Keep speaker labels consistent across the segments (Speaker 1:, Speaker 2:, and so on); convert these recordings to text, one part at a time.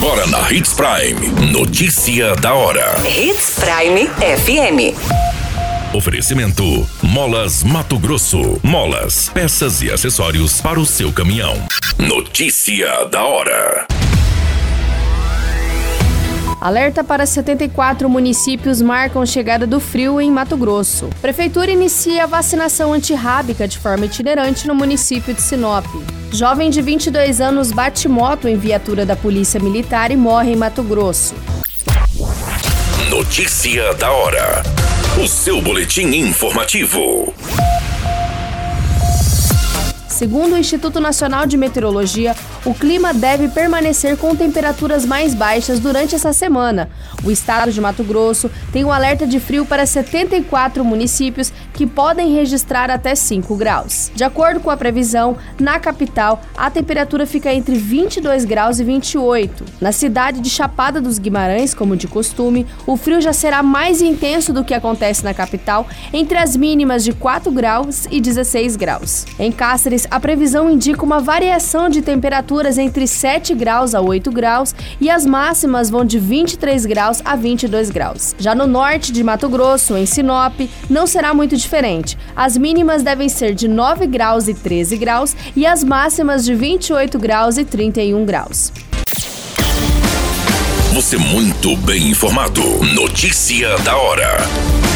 Speaker 1: Agora na Hits Prime. Notícia da hora.
Speaker 2: Hits Prime FM.
Speaker 1: Oferecimento: Molas Mato Grosso. Molas, peças e acessórios para o seu caminhão. Notícia da hora.
Speaker 3: Alerta para 74 municípios marcam chegada do frio em Mato Grosso. Prefeitura inicia a vacinação antirrábica de forma itinerante no município de Sinop. Jovem de 22 anos bate moto em viatura da Polícia Militar e morre em Mato Grosso.
Speaker 1: Notícia da hora. O seu boletim informativo.
Speaker 3: Segundo o Instituto Nacional de Meteorologia, o clima deve permanecer com temperaturas mais baixas durante essa semana. O estado de Mato Grosso tem um alerta de frio para 74 municípios que podem registrar até 5 graus. De acordo com a previsão, na capital a temperatura fica entre 22 graus e 28. Na cidade de Chapada dos Guimarães, como de costume, o frio já será mais intenso do que acontece na capital, entre as mínimas de 4 graus e 16 graus. Em Cáceres, a previsão indica uma variação de temperaturas entre 7 graus a 8 graus e as máximas vão de 23 graus a 22 graus. Já no norte de Mato Grosso, em Sinop, não será muito diferente. As mínimas devem ser de 9 graus e 13 graus e as máximas de 28 graus e 31 graus.
Speaker 1: Você muito bem informado. Notícia da hora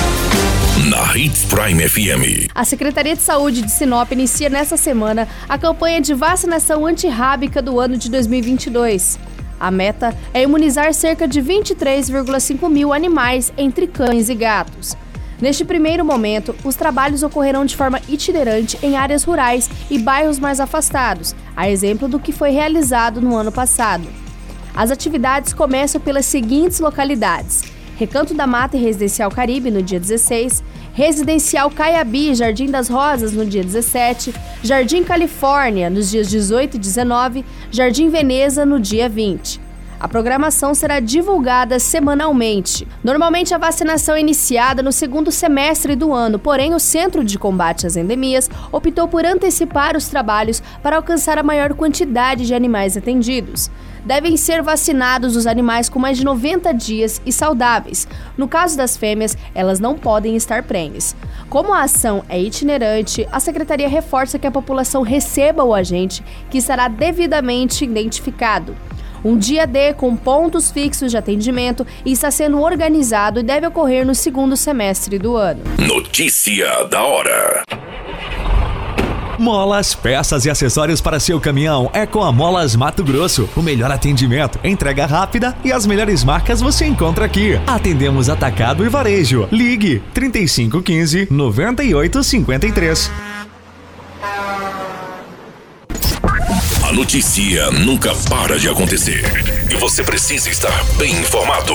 Speaker 1: na Hits Prime FM.
Speaker 3: A Secretaria de Saúde de Sinop inicia nesta semana a campanha de vacinação antirrábica do ano de 2022. A meta é imunizar cerca de 23,5 mil animais entre cães e gatos. Neste primeiro momento, os trabalhos ocorrerão de forma itinerante em áreas rurais e bairros mais afastados, a exemplo do que foi realizado no ano passado. As atividades começam pelas seguintes localidades: Recanto da Mata e Residencial Caribe no dia 16, Residencial Caiabi, Jardim das Rosas no dia 17, Jardim Califórnia nos dias 18 e 19, Jardim Veneza no dia 20. A programação será divulgada semanalmente. Normalmente a vacinação é iniciada no segundo semestre do ano, porém o Centro de Combate às Endemias optou por antecipar os trabalhos para alcançar a maior quantidade de animais atendidos devem ser vacinados os animais com mais de 90 dias e saudáveis. No caso das fêmeas, elas não podem estar prenhes. Como a ação é itinerante, a secretaria reforça que a população receba o agente, que será devidamente identificado. Um dia D com pontos fixos de atendimento e está sendo organizado e deve ocorrer no segundo semestre do ano.
Speaker 1: Notícia da hora.
Speaker 4: Molas, peças e acessórios para seu caminhão é com a Molas Mato Grosso. O melhor atendimento, entrega rápida e as melhores marcas você encontra aqui. Atendemos atacado e varejo. Ligue 3515 9853.
Speaker 1: A notícia nunca para de acontecer e você precisa estar bem informado.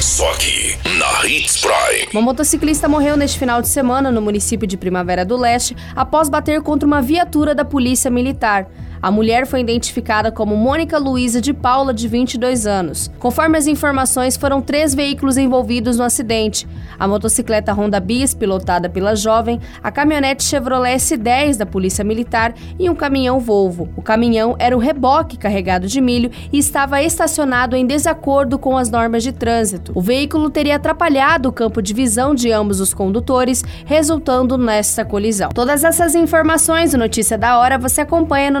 Speaker 1: Só aqui, na Hits Prime.
Speaker 3: Uma motociclista morreu neste final de semana no município de Primavera do Leste após bater contra uma viatura da Polícia Militar. A mulher foi identificada como Mônica Luísa de Paula, de 22 anos. Conforme as informações, foram três veículos envolvidos no acidente: a motocicleta Honda Bis, pilotada pela jovem, a caminhonete Chevrolet S10 da Polícia Militar e um caminhão Volvo. O caminhão era um reboque carregado de milho e estava estacionado em desacordo com as normas de trânsito. O veículo teria atrapalhado o campo de visão de ambos os condutores, resultando nesta colisão. Todas essas informações e notícia da hora você acompanha no